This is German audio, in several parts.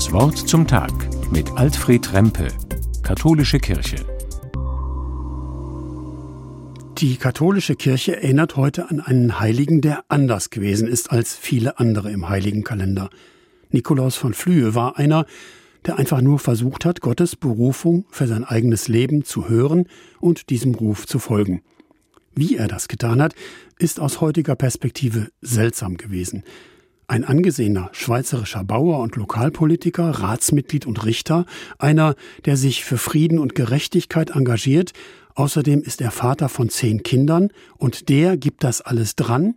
Das Wort zum Tag mit Alfred Rempe, Katholische Kirche. Die katholische Kirche erinnert heute an einen Heiligen, der anders gewesen ist als viele andere im heiligen Kalender. Nikolaus von Flühe war einer, der einfach nur versucht hat, Gottes Berufung für sein eigenes Leben zu hören und diesem Ruf zu folgen. Wie er das getan hat, ist aus heutiger Perspektive seltsam gewesen. Ein angesehener schweizerischer Bauer und Lokalpolitiker, Ratsmitglied und Richter, einer, der sich für Frieden und Gerechtigkeit engagiert, außerdem ist er Vater von zehn Kindern und der gibt das alles dran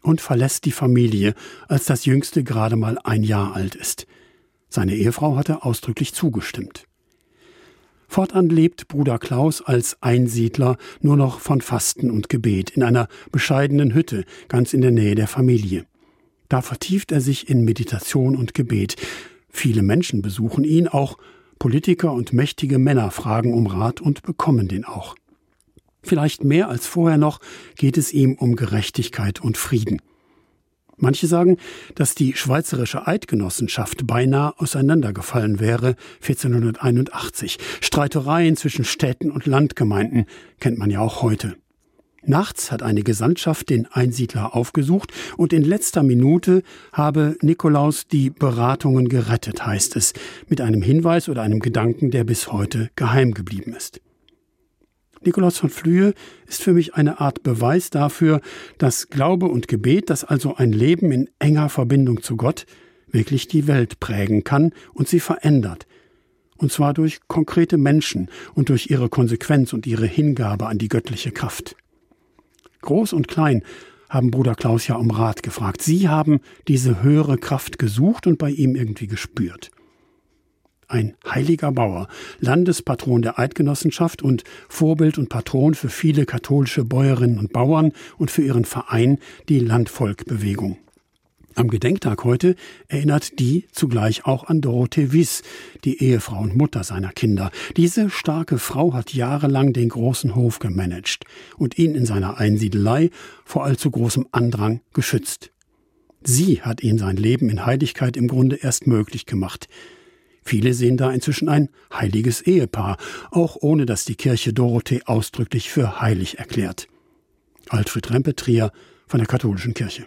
und verlässt die Familie, als das jüngste gerade mal ein Jahr alt ist. Seine Ehefrau hatte ausdrücklich zugestimmt. Fortan lebt Bruder Klaus als Einsiedler nur noch von Fasten und Gebet in einer bescheidenen Hütte ganz in der Nähe der Familie. Da vertieft er sich in Meditation und Gebet. Viele Menschen besuchen ihn, auch Politiker und mächtige Männer fragen um Rat und bekommen den auch. Vielleicht mehr als vorher noch geht es ihm um Gerechtigkeit und Frieden. Manche sagen, dass die Schweizerische Eidgenossenschaft beinahe auseinandergefallen wäre 1481. Streitereien zwischen Städten und Landgemeinden kennt man ja auch heute. Nachts hat eine Gesandtschaft den Einsiedler aufgesucht und in letzter Minute habe Nikolaus die Beratungen gerettet, heißt es, mit einem Hinweis oder einem Gedanken, der bis heute geheim geblieben ist. Nikolaus von Flühe ist für mich eine Art Beweis dafür, dass Glaube und Gebet, dass also ein Leben in enger Verbindung zu Gott, wirklich die Welt prägen kann und sie verändert. Und zwar durch konkrete Menschen und durch ihre Konsequenz und ihre Hingabe an die göttliche Kraft. Groß und klein haben Bruder Klaus ja um Rat gefragt. Sie haben diese höhere Kraft gesucht und bei ihm irgendwie gespürt. Ein heiliger Bauer, Landespatron der Eidgenossenschaft und Vorbild und Patron für viele katholische Bäuerinnen und Bauern und für ihren Verein, die Landvolkbewegung. Am Gedenktag heute erinnert die zugleich auch an Dorothee Wiss, die Ehefrau und Mutter seiner Kinder. Diese starke Frau hat jahrelang den großen Hof gemanagt und ihn in seiner Einsiedelei vor allzu großem Andrang geschützt. Sie hat ihn sein Leben in Heiligkeit im Grunde erst möglich gemacht. Viele sehen da inzwischen ein heiliges Ehepaar, auch ohne dass die Kirche Dorothee ausdrücklich für heilig erklärt. Alfred Rempe Trier von der Katholischen Kirche.